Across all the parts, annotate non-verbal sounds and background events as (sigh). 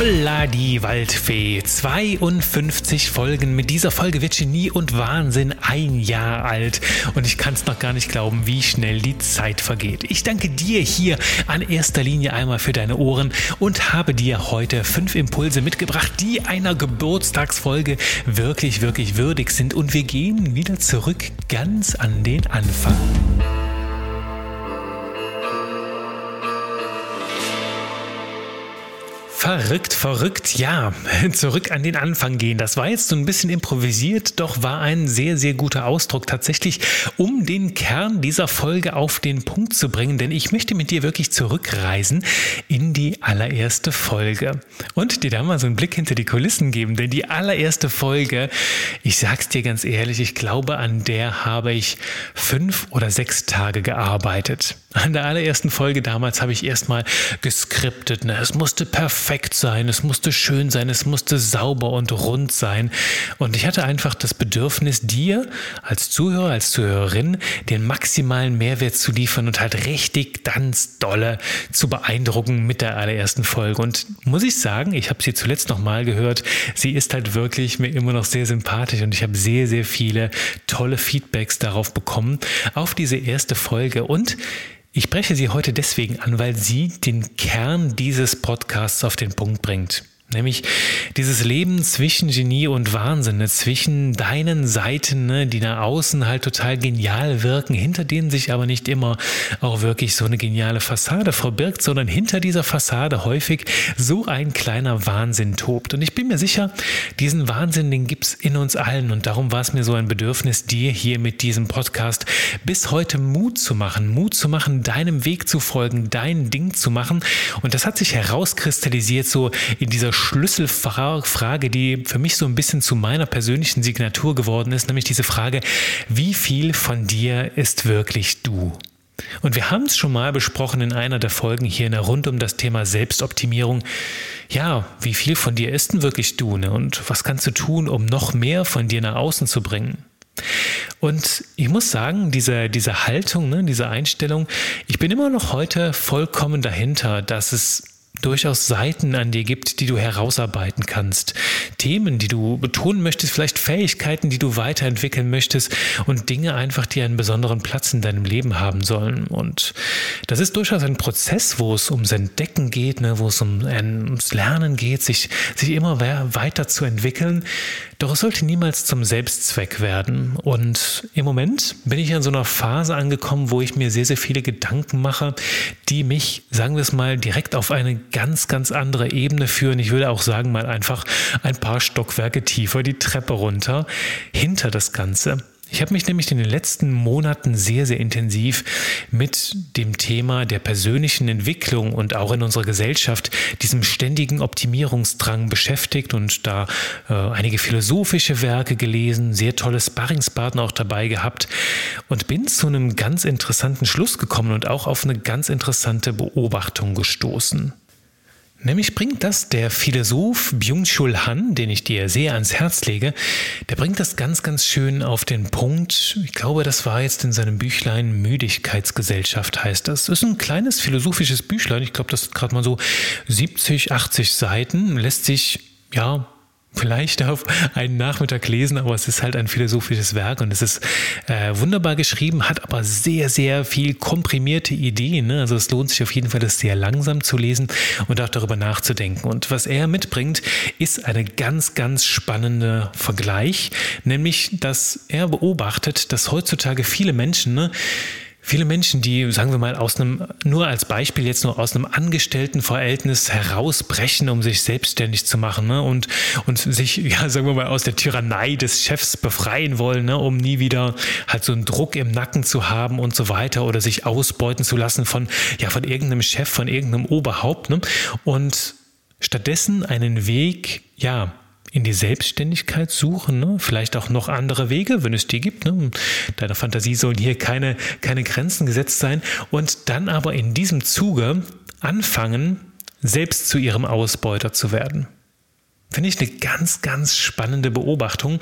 Holla die Waldfee. 52 Folgen. Mit dieser Folge wird Genie und Wahnsinn ein Jahr alt. Und ich kann es noch gar nicht glauben, wie schnell die Zeit vergeht. Ich danke dir hier an erster Linie einmal für deine Ohren und habe dir heute fünf Impulse mitgebracht, die einer Geburtstagsfolge wirklich, wirklich würdig sind. Und wir gehen wieder zurück ganz an den Anfang. Verrückt, verrückt, ja. (laughs) Zurück an den Anfang gehen. Das war jetzt so ein bisschen improvisiert, doch war ein sehr, sehr guter Ausdruck tatsächlich, um den Kern dieser Folge auf den Punkt zu bringen, denn ich möchte mit dir wirklich zurückreisen in die allererste Folge und dir da mal so einen Blick hinter die Kulissen geben, denn die allererste Folge, ich sag's dir ganz ehrlich, ich glaube, an der habe ich fünf oder sechs Tage gearbeitet. An der allerersten Folge damals habe ich erstmal geskriptet. Ne? Es musste perfekt sein, es musste schön sein, es musste sauber und rund sein. Und ich hatte einfach das Bedürfnis, dir als Zuhörer, als Zuhörerin den maximalen Mehrwert zu liefern und halt richtig ganz dolle zu beeindrucken mit der allerersten Folge. Und muss ich sagen, ich habe sie zuletzt nochmal gehört. Sie ist halt wirklich mir immer noch sehr sympathisch und ich habe sehr, sehr viele tolle Feedbacks darauf bekommen, auf diese erste Folge. Und ich spreche sie heute deswegen an, weil sie den Kern dieses Podcasts auf den Punkt bringt. Nämlich dieses Leben zwischen Genie und Wahnsinn, ne? zwischen deinen Seiten, ne, die nach außen halt total genial wirken, hinter denen sich aber nicht immer auch wirklich so eine geniale Fassade verbirgt, sondern hinter dieser Fassade häufig so ein kleiner Wahnsinn tobt. Und ich bin mir sicher, diesen Wahnsinn, den gibt's in uns allen. Und darum war es mir so ein Bedürfnis, dir hier mit diesem Podcast bis heute Mut zu machen, Mut zu machen, deinem Weg zu folgen, dein Ding zu machen. Und das hat sich herauskristallisiert so in dieser Schlüsselfrage, die für mich so ein bisschen zu meiner persönlichen Signatur geworden ist, nämlich diese Frage, wie viel von dir ist wirklich du? Und wir haben es schon mal besprochen in einer der Folgen hier rund um das Thema Selbstoptimierung. Ja, wie viel von dir ist denn wirklich du? Ne? Und was kannst du tun, um noch mehr von dir nach außen zu bringen? Und ich muss sagen, diese, diese Haltung, ne, diese Einstellung, ich bin immer noch heute vollkommen dahinter, dass es durchaus Seiten an dir gibt, die du herausarbeiten kannst. Themen, die du betonen möchtest, vielleicht Fähigkeiten, die du weiterentwickeln möchtest und Dinge einfach, die einen besonderen Platz in deinem Leben haben sollen. Und das ist durchaus ein Prozess, wo es ums Entdecken geht, ne, wo es um, ums Lernen geht, sich, sich immer weiter zu entwickeln. Doch es sollte niemals zum Selbstzweck werden. Und im Moment bin ich in so einer Phase angekommen, wo ich mir sehr, sehr viele Gedanken mache, die mich, sagen wir es mal, direkt auf eine ganz, ganz andere Ebene führen. Ich würde auch sagen, mal einfach ein paar Stockwerke tiefer die Treppe runter hinter das Ganze. Ich habe mich nämlich in den letzten Monaten sehr, sehr intensiv mit dem Thema der persönlichen Entwicklung und auch in unserer Gesellschaft diesem ständigen Optimierungsdrang beschäftigt und da äh, einige philosophische Werke gelesen, sehr tolle Sparringspartner auch dabei gehabt und bin zu einem ganz interessanten Schluss gekommen und auch auf eine ganz interessante Beobachtung gestoßen. Nämlich bringt das der Philosoph Byung-Chul Han, den ich dir sehr ans Herz lege, der bringt das ganz, ganz schön auf den Punkt. Ich glaube, das war jetzt in seinem Büchlein Müdigkeitsgesellschaft heißt das. Ist ein kleines philosophisches Büchlein. Ich glaube, das ist gerade mal so 70, 80 Seiten. Lässt sich, ja, vielleicht auf einen Nachmittag lesen, aber es ist halt ein philosophisches Werk und es ist äh, wunderbar geschrieben, hat aber sehr, sehr viel komprimierte Ideen. Ne? Also es lohnt sich auf jeden Fall, das sehr langsam zu lesen und auch darüber nachzudenken. Und was er mitbringt, ist eine ganz, ganz spannende Vergleich, nämlich, dass er beobachtet, dass heutzutage viele Menschen ne, Viele Menschen, die, sagen wir mal, aus einem, nur als Beispiel jetzt nur aus einem Angestelltenverhältnis herausbrechen, um sich selbstständig zu machen ne? und, und sich, (laughs) ja, sagen wir mal, aus der Tyrannei des Chefs befreien wollen, ne? um nie wieder halt so einen Druck im Nacken zu haben und so weiter oder sich ausbeuten zu lassen von, ja, von irgendeinem Chef, von irgendeinem Oberhaupt. Ne? Und stattdessen einen Weg, ja, in die Selbstständigkeit suchen, ne? vielleicht auch noch andere Wege, wenn es die gibt. Ne? Deiner Fantasie sollen hier keine, keine Grenzen gesetzt sein und dann aber in diesem Zuge anfangen, selbst zu ihrem Ausbeuter zu werden. Finde ich eine ganz, ganz spannende Beobachtung,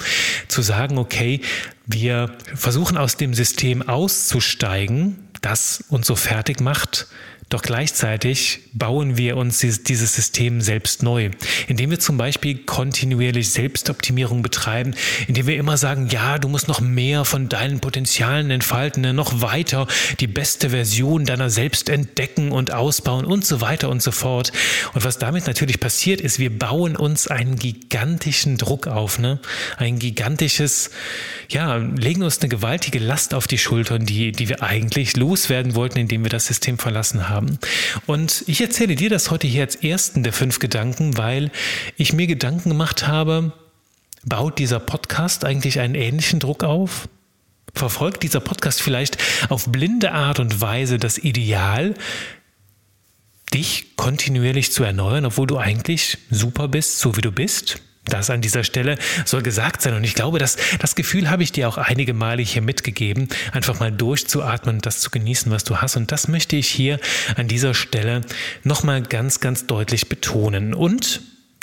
zu sagen, okay, wir versuchen aus dem System auszusteigen, das uns so fertig macht, Doch gleichzeitig bauen wir uns dieses System selbst neu, indem wir zum Beispiel kontinuierlich Selbstoptimierung betreiben, indem wir immer sagen, ja, du musst noch mehr von deinen Potenzialen entfalten, ne, noch weiter die beste Version deiner selbst entdecken und ausbauen und so weiter und so fort. Und was damit natürlich passiert, ist, wir bauen uns einen gigantischen Druck auf, ne? ein gigantisches, ja, legen uns eine gewaltige Last auf die Schultern, die, die wir eigentlich loswerden wollten, indem wir das System verlassen haben haben. Und ich erzähle dir das heute hier als ersten der fünf Gedanken, weil ich mir Gedanken gemacht habe, baut dieser Podcast eigentlich einen ähnlichen Druck auf? Verfolgt dieser Podcast vielleicht auf blinde Art und Weise das Ideal, dich kontinuierlich zu erneuern, obwohl du eigentlich super bist, so wie du bist? Das an dieser Stelle soll gesagt sein. Und ich glaube, dass das Gefühl habe ich dir auch einige Male hier mitgegeben, einfach mal durchzuatmen und das zu genießen, was du hast. Und das möchte ich hier an dieser Stelle nochmal ganz, ganz deutlich betonen. Und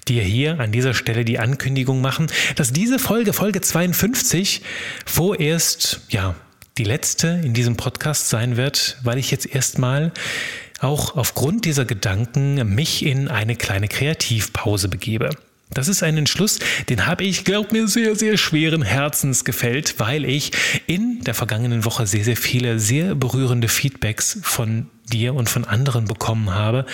dir hier an dieser Stelle die Ankündigung machen, dass diese Folge, Folge 52, vorerst, ja, die letzte in diesem Podcast sein wird, weil ich jetzt erstmal auch aufgrund dieser Gedanken mich in eine kleine Kreativpause begebe. Das ist ein Entschluss, den habe ich, glaub mir, sehr, sehr schweren Herzens gefällt, weil ich in der vergangenen Woche sehr, sehr viele sehr berührende Feedbacks von dir und von anderen bekommen habe,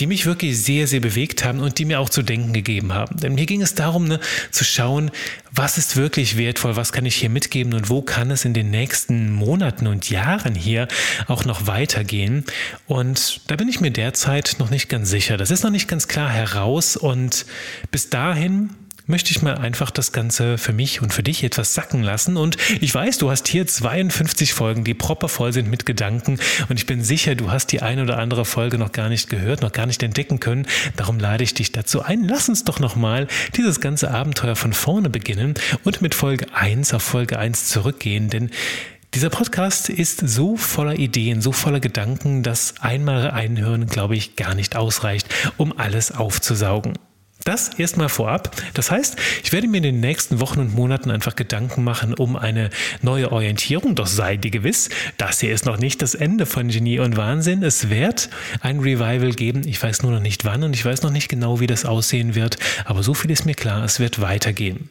die mich wirklich sehr, sehr bewegt haben und die mir auch zu denken gegeben haben. Denn mir ging es darum, ne, zu schauen, was ist wirklich wertvoll, was kann ich hier mitgeben und wo kann es in den nächsten Monaten und Jahren hier auch noch weitergehen. Und da bin ich mir derzeit noch nicht ganz sicher. Das ist noch nicht ganz klar heraus und bis dahin möchte ich mal einfach das Ganze für mich und für dich etwas sacken lassen. Und ich weiß, du hast hier 52 Folgen, die proper voll sind mit Gedanken. Und ich bin sicher, du hast die eine oder andere Folge noch gar nicht gehört, noch gar nicht entdecken können. Darum lade ich dich dazu ein. Lass uns doch nochmal dieses ganze Abenteuer von vorne beginnen und mit Folge 1 auf Folge 1 zurückgehen. Denn dieser Podcast ist so voller Ideen, so voller Gedanken, dass einmal einhören, glaube ich, gar nicht ausreicht, um alles aufzusaugen. Das erstmal vorab. Das heißt, ich werde mir in den nächsten Wochen und Monaten einfach Gedanken machen um eine neue Orientierung. Doch sei dir gewiss, das hier ist noch nicht das Ende von Genie und Wahnsinn. Es wird ein Revival geben. Ich weiß nur noch nicht wann und ich weiß noch nicht genau, wie das aussehen wird. Aber so viel ist mir klar, es wird weitergehen.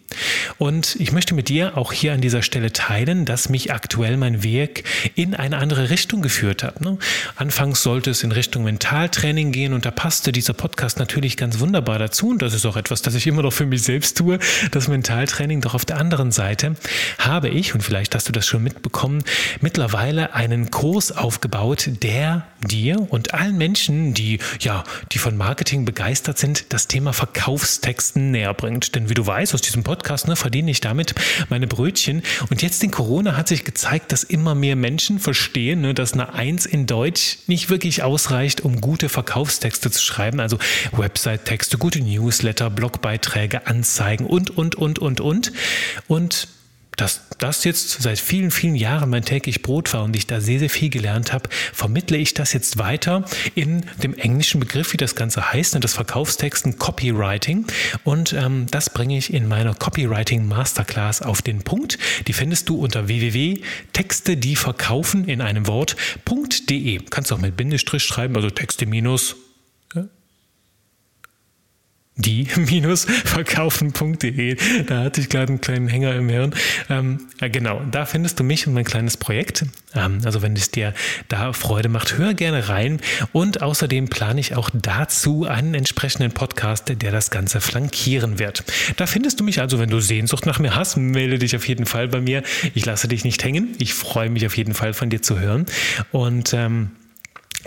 Und ich möchte mit dir auch hier an dieser Stelle teilen, dass mich aktuell mein Weg in eine andere Richtung geführt hat. Ne? Anfangs sollte es in Richtung Mentaltraining gehen und da passte dieser Podcast natürlich ganz wunderbar dazu. Und das ist auch etwas, das ich immer noch für mich selbst tue, das Mentaltraining. Doch auf der anderen Seite habe ich, und vielleicht hast du das schon mitbekommen, mittlerweile einen Kurs aufgebaut, der dir und allen Menschen, die ja, die von Marketing begeistert sind, das Thema Verkaufstexten näher bringt. Denn wie du weißt, aus diesem Podcast ne, verdiene ich damit meine Brötchen. Und jetzt in Corona hat sich gezeigt, dass immer mehr Menschen verstehen, ne, dass eine Eins in Deutsch nicht wirklich ausreicht, um gute Verkaufstexte zu schreiben. Also Website-Texte, gute News, Newsletter, Blogbeiträge, Anzeigen und, und, und, und, und. Und dass das jetzt seit vielen, vielen Jahren mein täglich Brot war und ich da sehr, sehr viel gelernt habe, vermittle ich das jetzt weiter in dem englischen Begriff, wie das Ganze heißt, das Verkaufstexten Copywriting. Und ähm, das bringe ich in meiner Copywriting Masterclass auf den Punkt. Die findest du unter www.texte, die verkaufen in einem Wort.de. Kannst du auch mit Bindestrich schreiben, also Texte minus die-verkaufen.de. Da hatte ich gerade einen kleinen Hänger im Hirn. Ähm, genau, da findest du mich und mein kleines Projekt. Ähm, also wenn es dir da Freude macht, hör gerne rein. Und außerdem plane ich auch dazu einen entsprechenden Podcast, der das Ganze flankieren wird. Da findest du mich also, wenn du Sehnsucht nach mir hast, melde dich auf jeden Fall bei mir. Ich lasse dich nicht hängen. Ich freue mich auf jeden Fall von dir zu hören. Und ähm,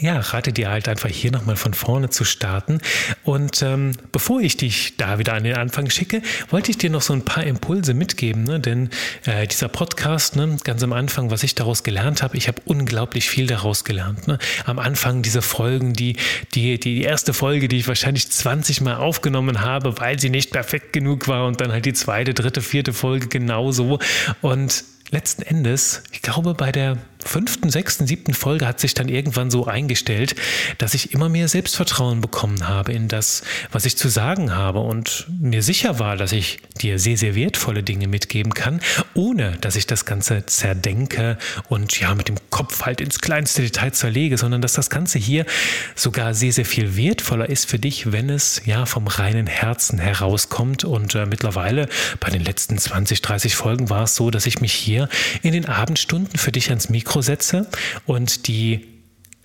ja, rate dir halt einfach hier nochmal von vorne zu starten. Und ähm, bevor ich dich da wieder an den Anfang schicke, wollte ich dir noch so ein paar Impulse mitgeben. Ne? Denn äh, dieser Podcast, ne, ganz am Anfang, was ich daraus gelernt habe, ich habe unglaublich viel daraus gelernt. Ne? Am Anfang diese Folgen, die, die, die erste Folge, die ich wahrscheinlich 20 Mal aufgenommen habe, weil sie nicht perfekt genug war und dann halt die zweite, dritte, vierte Folge genauso. Und letzten Endes, ich glaube, bei der fünften, sechsten, siebten Folge hat sich dann irgendwann so eingestellt, dass ich immer mehr Selbstvertrauen bekommen habe in das, was ich zu sagen habe und mir sicher war, dass ich dir sehr, sehr wertvolle Dinge mitgeben kann, ohne dass ich das Ganze zerdenke und ja mit dem Kopf halt ins kleinste Detail zerlege, sondern dass das Ganze hier sogar sehr, sehr viel wertvoller ist für dich, wenn es ja vom reinen Herzen herauskommt. Und äh, mittlerweile bei den letzten 20, 30 Folgen war es so, dass ich mich hier in den Abendstunden für dich ans Mikro setze und die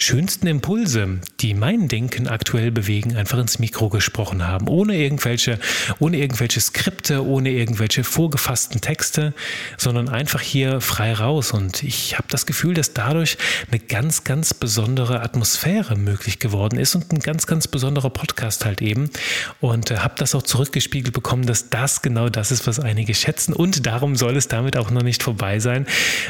schönsten Impulse, die mein Denken aktuell bewegen, einfach ins Mikro gesprochen haben, ohne irgendwelche, ohne irgendwelche Skripte, ohne irgendwelche vorgefassten Texte, sondern einfach hier frei raus. Und ich habe das Gefühl, dass dadurch eine ganz, ganz besondere Atmosphäre möglich geworden ist und ein ganz, ganz besonderer Podcast halt eben. Und äh, habe das auch zurückgespiegelt bekommen, dass das genau das ist, was einige schätzen. Und darum soll es damit auch noch nicht vorbei sein.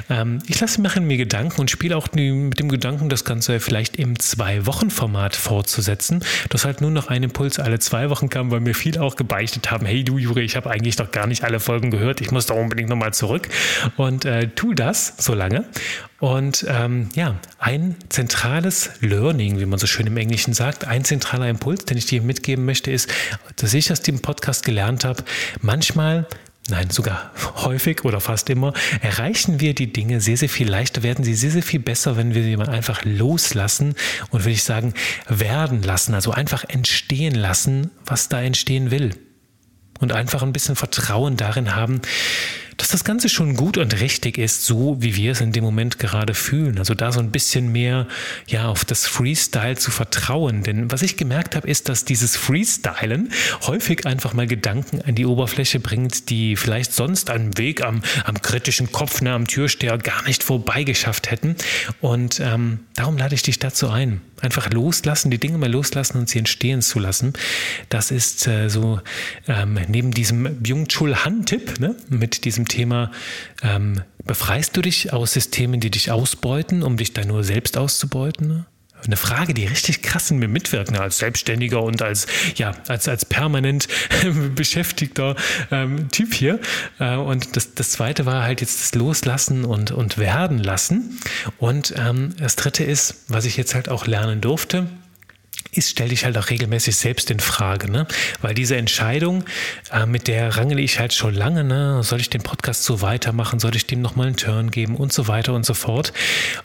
Ähm, ich lasse mir Gedanken und spiele auch mit dem Gedanken, das Ganze vielleicht im Zwei-Wochen-Format fortzusetzen, dass halt nur noch ein Impuls. Alle zwei Wochen kam, weil mir viele auch gebeichtet haben, hey du Juri, ich habe eigentlich doch gar nicht alle Folgen gehört, ich muss doch unbedingt nochmal zurück. Und äh, tu das so lange. Und ähm, ja, ein zentrales Learning, wie man so schön im Englischen sagt, ein zentraler Impuls, den ich dir mitgeben möchte, ist, dass ich aus dem Podcast gelernt habe, manchmal nein, sogar häufig oder fast immer, erreichen wir die Dinge sehr, sehr viel leichter, werden sie sehr, sehr viel besser, wenn wir sie mal einfach loslassen und würde ich sagen, werden lassen, also einfach entstehen lassen, was da entstehen will. Und einfach ein bisschen Vertrauen darin haben, dass das Ganze schon gut und richtig ist, so wie wir es in dem Moment gerade fühlen. Also da so ein bisschen mehr ja auf das Freestyle zu vertrauen. Denn was ich gemerkt habe, ist, dass dieses Freestylen häufig einfach mal Gedanken an die Oberfläche bringt, die vielleicht sonst einen Weg am, am kritischen Kopf, ne, am Türsteher gar nicht vorbeigeschafft hätten. Und ähm, darum lade ich dich dazu ein. Einfach loslassen, die Dinge mal loslassen und sie entstehen zu lassen. Das ist äh, so ähm, neben diesem Byung-Chul Han-Tipp, ne, mit diesem Thema, ähm, befreist du dich aus Systemen, die dich ausbeuten, um dich da nur selbst auszubeuten? Ne? eine Frage, die richtig krass in mir mitwirkt, als Selbstständiger und als, ja, als, als permanent (laughs) beschäftigter ähm, Typ hier. Äh, und das, das zweite war halt jetzt das Loslassen und, und Werden lassen. Und ähm, das dritte ist, was ich jetzt halt auch lernen durfte, ist, stell dich halt auch regelmäßig selbst in Frage, ne? Weil diese Entscheidung, äh, mit der rangele ich halt schon lange, ne? Soll ich den Podcast so weitermachen? Soll ich dem nochmal einen Turn geben? Und so weiter und so fort.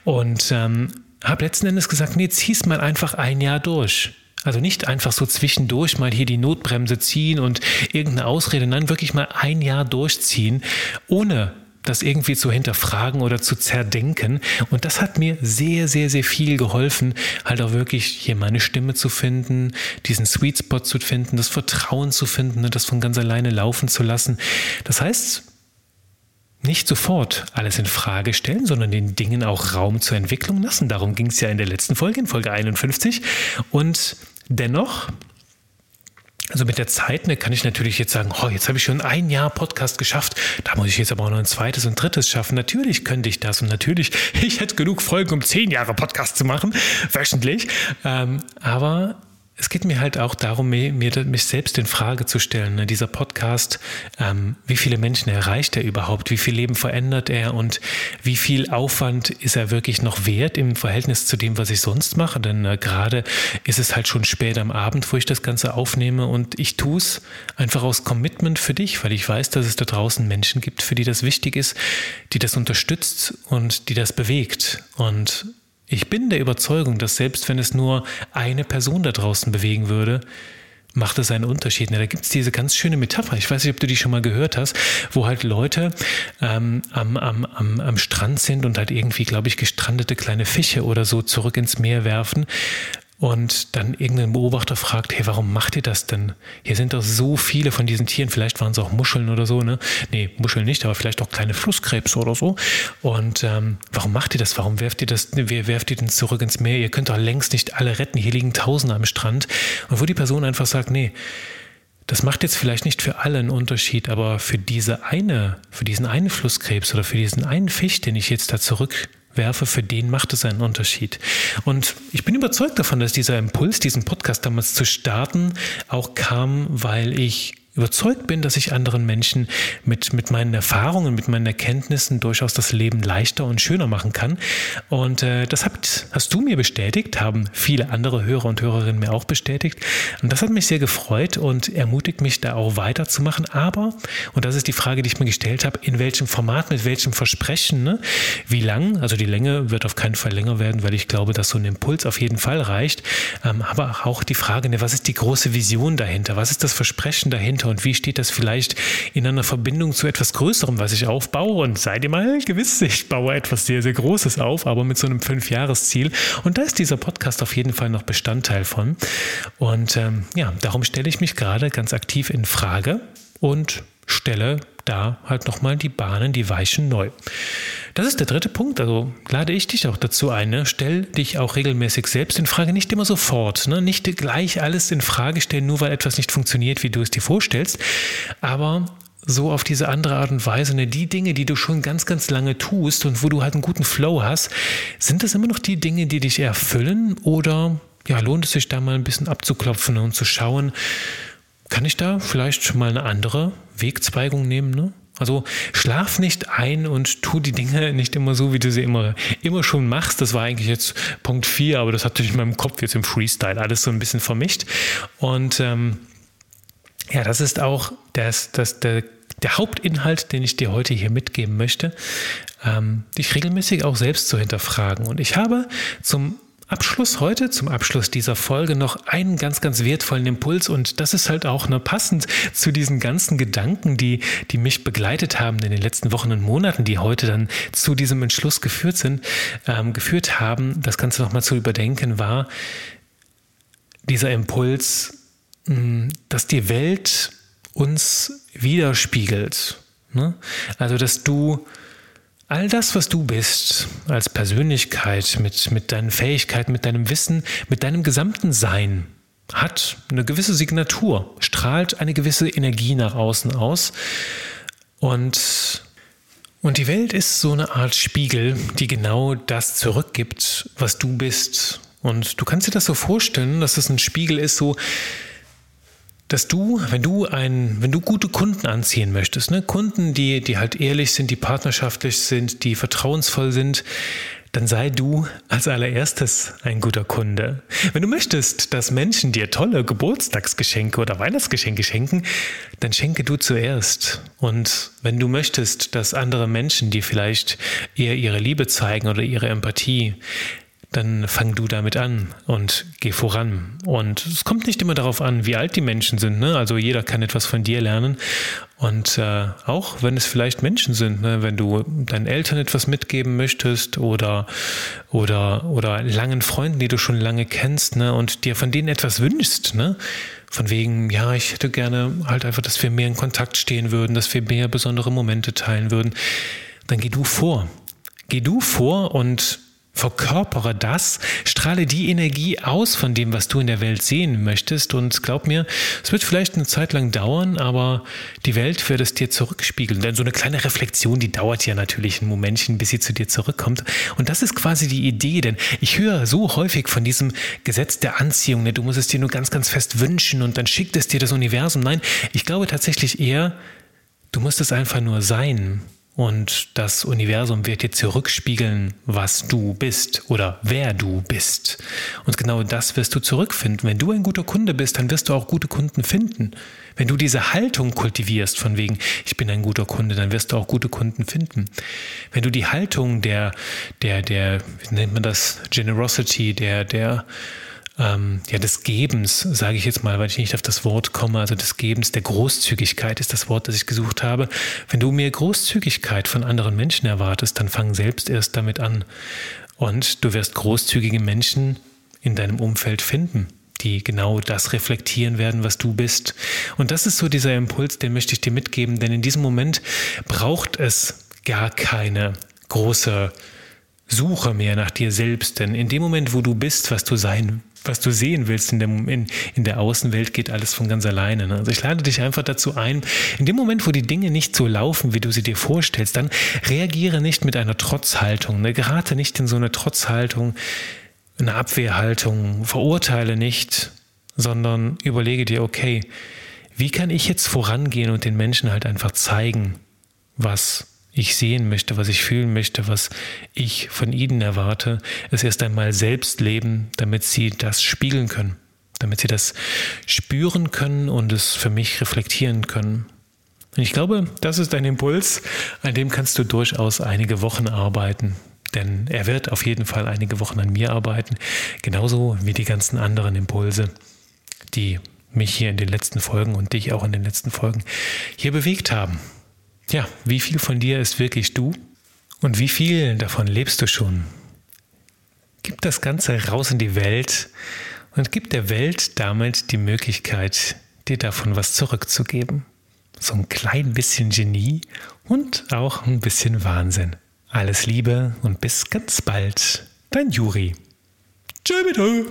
Und ähm, habe letzten Endes gesagt, nee, zieh's mal einfach ein Jahr durch. Also nicht einfach so zwischendurch mal hier die Notbremse ziehen und irgendeine Ausrede, nein, wirklich mal ein Jahr durchziehen, ohne das irgendwie zu hinterfragen oder zu zerdenken. Und das hat mir sehr, sehr, sehr viel geholfen, halt auch wirklich hier meine Stimme zu finden, diesen Sweet Spot zu finden, das Vertrauen zu finden und das von ganz alleine laufen zu lassen. Das heißt, nicht sofort alles in Frage stellen, sondern den Dingen auch Raum zur Entwicklung lassen. Darum ging es ja in der letzten Folge, in Folge 51. Und dennoch, also mit der Zeit ne, kann ich natürlich jetzt sagen, oh, jetzt habe ich schon ein Jahr Podcast geschafft, da muss ich jetzt aber auch noch ein zweites und drittes schaffen. Natürlich könnte ich das und natürlich, (laughs) ich hätte genug Folgen, um zehn Jahre Podcast zu machen, wöchentlich. Ähm, aber es geht mir halt auch darum, mir, mich selbst in Frage zu stellen. Ne? Dieser Podcast, ähm, wie viele Menschen erreicht er überhaupt? Wie viel Leben verändert er? Und wie viel Aufwand ist er wirklich noch wert im Verhältnis zu dem, was ich sonst mache? Denn äh, gerade ist es halt schon spät am Abend, wo ich das Ganze aufnehme und ich tue es einfach aus Commitment für dich, weil ich weiß, dass es da draußen Menschen gibt, für die das wichtig ist, die das unterstützt und die das bewegt. Und ich bin der Überzeugung, dass selbst wenn es nur eine Person da draußen bewegen würde, macht es einen Unterschied. Da gibt es diese ganz schöne Metapher, ich weiß nicht, ob du die schon mal gehört hast, wo halt Leute ähm, am, am, am, am Strand sind und halt irgendwie, glaube ich, gestrandete kleine Fische oder so zurück ins Meer werfen und dann irgendein Beobachter fragt, hey, warum macht ihr das denn? Hier sind doch so viele von diesen Tieren, vielleicht waren es auch Muscheln oder so, ne? Nee, Muscheln nicht, aber vielleicht auch kleine Flusskrebse oder so. Und ähm, warum macht ihr das? Warum werft ihr das, wer werft ihr denn zurück ins Meer? Ihr könnt doch längst nicht alle retten, hier liegen Tausende am Strand. Und wo die Person einfach sagt, nee, das macht jetzt vielleicht nicht für alle einen Unterschied, aber für diese eine, für diesen einen Flusskrebs oder für diesen einen Fisch, den ich jetzt da zurück werfe, für den macht es einen Unterschied. Und ich bin überzeugt davon, dass dieser Impuls, diesen Podcast damals zu starten, auch kam, weil ich überzeugt bin, dass ich anderen Menschen mit, mit meinen Erfahrungen, mit meinen Erkenntnissen durchaus das Leben leichter und schöner machen kann. Und äh, das habt, hast du mir bestätigt, haben viele andere Hörer und Hörerinnen mir auch bestätigt. Und das hat mich sehr gefreut und ermutigt mich da auch weiterzumachen. Aber, und das ist die Frage, die ich mir gestellt habe, in welchem Format, mit welchem Versprechen, ne? wie lang, also die Länge wird auf keinen Fall länger werden, weil ich glaube, dass so ein Impuls auf jeden Fall reicht. Ähm, aber auch die Frage, ne, was ist die große Vision dahinter? Was ist das Versprechen dahinter? Weiter. Und wie steht das vielleicht in einer Verbindung zu etwas Größerem, was ich aufbaue? Und seid ihr mal gewiss, ich baue etwas sehr, sehr Großes auf, aber mit so einem Fünfjahresziel. Und da ist dieser Podcast auf jeden Fall noch Bestandteil von. Und ähm, ja, darum stelle ich mich gerade ganz aktiv in Frage. Und stelle da halt nochmal die Bahnen, die Weichen neu. Das ist der dritte Punkt. Also lade ich dich auch dazu ein. Ne? Stell dich auch regelmäßig selbst in Frage, nicht immer sofort. Ne? Nicht gleich alles in Frage stellen, nur weil etwas nicht funktioniert, wie du es dir vorstellst. Aber so auf diese andere Art und Weise, ne, die Dinge, die du schon ganz, ganz lange tust und wo du halt einen guten Flow hast, sind das immer noch die Dinge, die dich erfüllen oder ja, lohnt es sich da mal ein bisschen abzuklopfen und zu schauen, kann ich da vielleicht schon mal eine andere Wegzweigung nehmen? Ne? Also schlaf nicht ein und tu die Dinge nicht immer so, wie du sie immer, immer schon machst. Das war eigentlich jetzt Punkt 4, aber das hat sich in meinem Kopf jetzt im Freestyle alles so ein bisschen vermischt. Und ähm, ja, das ist auch das, das, der, der Hauptinhalt, den ich dir heute hier mitgeben möchte, ähm, dich regelmäßig auch selbst zu hinterfragen. Und ich habe zum Abschluss heute, zum Abschluss dieser Folge noch einen ganz, ganz wertvollen Impuls und das ist halt auch ne, passend zu diesen ganzen Gedanken, die, die mich begleitet haben in den letzten Wochen und Monaten, die heute dann zu diesem Entschluss geführt sind, ähm, geführt haben, das Ganze nochmal zu überdenken, war dieser Impuls, mh, hm, dass die Welt uns widerspiegelt. Ne? Also, dass du All das, was du bist als Persönlichkeit, mit, mit deinen Fähigkeiten, mit deinem Wissen, mit deinem gesamten Sein, hat eine gewisse Signatur, strahlt eine gewisse Energie nach außen aus. Und, und die Welt ist so eine Art Spiegel, die genau das zurückgibt, was du bist. Und du kannst dir das so vorstellen, dass es ein Spiegel ist, so dass du, wenn du ein, wenn du gute Kunden anziehen möchtest, ne, Kunden, die, die halt ehrlich sind, die partnerschaftlich sind, die vertrauensvoll sind, dann sei du als allererstes ein guter Kunde. Wenn du möchtest, dass Menschen dir tolle Geburtstagsgeschenke oder Weihnachtsgeschenke schenken, dann schenke du zuerst. Und wenn du möchtest, dass andere Menschen dir vielleicht eher ihre Liebe zeigen oder ihre Empathie, dann fang du damit an und geh voran. Und es kommt nicht immer darauf an, wie alt die Menschen sind. Ne? Also jeder kann etwas von dir lernen. Und äh, auch wenn es vielleicht Menschen sind, ne? wenn du deinen Eltern etwas mitgeben möchtest oder, oder, oder langen Freunden, die du schon lange kennst ne? und dir von denen etwas wünschst, ne? von wegen, ja, ich hätte gerne halt einfach, dass wir mehr in Kontakt stehen würden, dass wir mehr besondere Momente teilen würden, dann geh du vor. Geh du vor und verkörpere das, strahle die Energie aus von dem, was du in der Welt sehen möchtest. Und glaub mir, es wird vielleicht eine Zeit lang dauern, aber die Welt wird es dir zurückspiegeln. Denn so eine kleine Reflexion, die dauert ja natürlich ein Momentchen, bis sie zu dir zurückkommt. Und das ist quasi die Idee, denn ich höre so häufig von diesem Gesetz der Anziehung, ne? du musst es dir nur ganz, ganz fest wünschen und dann schickt es dir das Universum. Nein, ich glaube tatsächlich eher, du musst es einfach nur sein. Und das Universum wird dir zurückspiegeln, was du bist oder wer du bist. Und genau das wirst du zurückfinden. Wenn du ein guter Kunde bist, dann wirst du auch gute Kunden finden. Wenn du diese Haltung kultivierst von wegen, ich bin ein guter Kunde, dann wirst du auch gute Kunden finden. Wenn du die Haltung der, der, der, wie nennt man das, Generosity, der, der, ähm, ja, des Gebens, sage ich jetzt mal, weil ich nicht auf das Wort komme, also des Gebens, der Großzügigkeit ist das Wort, das ich gesucht habe. Wenn du mehr Großzügigkeit von anderen Menschen erwartest, dann fang selbst erst damit an. Und du wirst großzügige Menschen in deinem Umfeld finden, die genau das reflektieren werden, was du bist. Und das ist so dieser Impuls, den möchte ich dir mitgeben, denn in diesem Moment braucht es gar keine große Suche mehr nach dir selbst, denn in dem Moment, wo du bist, was du sein was du sehen willst in der, in, in der Außenwelt, geht alles von ganz alleine. Ne? Also ich lade dich einfach dazu ein, in dem Moment, wo die Dinge nicht so laufen, wie du sie dir vorstellst, dann reagiere nicht mit einer Trotzhaltung. Ne? Gerate nicht in so eine Trotzhaltung, eine Abwehrhaltung, verurteile nicht, sondern überlege dir, okay, wie kann ich jetzt vorangehen und den Menschen halt einfach zeigen, was ich sehen möchte, was ich fühlen möchte, was ich von ihnen erwarte, es erst einmal selbst leben, damit sie das spiegeln können, damit sie das spüren können und es für mich reflektieren können. Und ich glaube, das ist ein Impuls, an dem kannst du durchaus einige Wochen arbeiten. Denn er wird auf jeden Fall einige Wochen an mir arbeiten, genauso wie die ganzen anderen Impulse, die mich hier in den letzten Folgen und dich auch in den letzten Folgen hier bewegt haben. Ja, wie viel von dir ist wirklich du und wie viel davon lebst du schon? Gib das Ganze raus in die Welt und gib der Welt damit die Möglichkeit, dir davon was zurückzugeben. So ein klein bisschen Genie und auch ein bisschen Wahnsinn. Alles Liebe und bis ganz bald. Dein Juri. Bitte.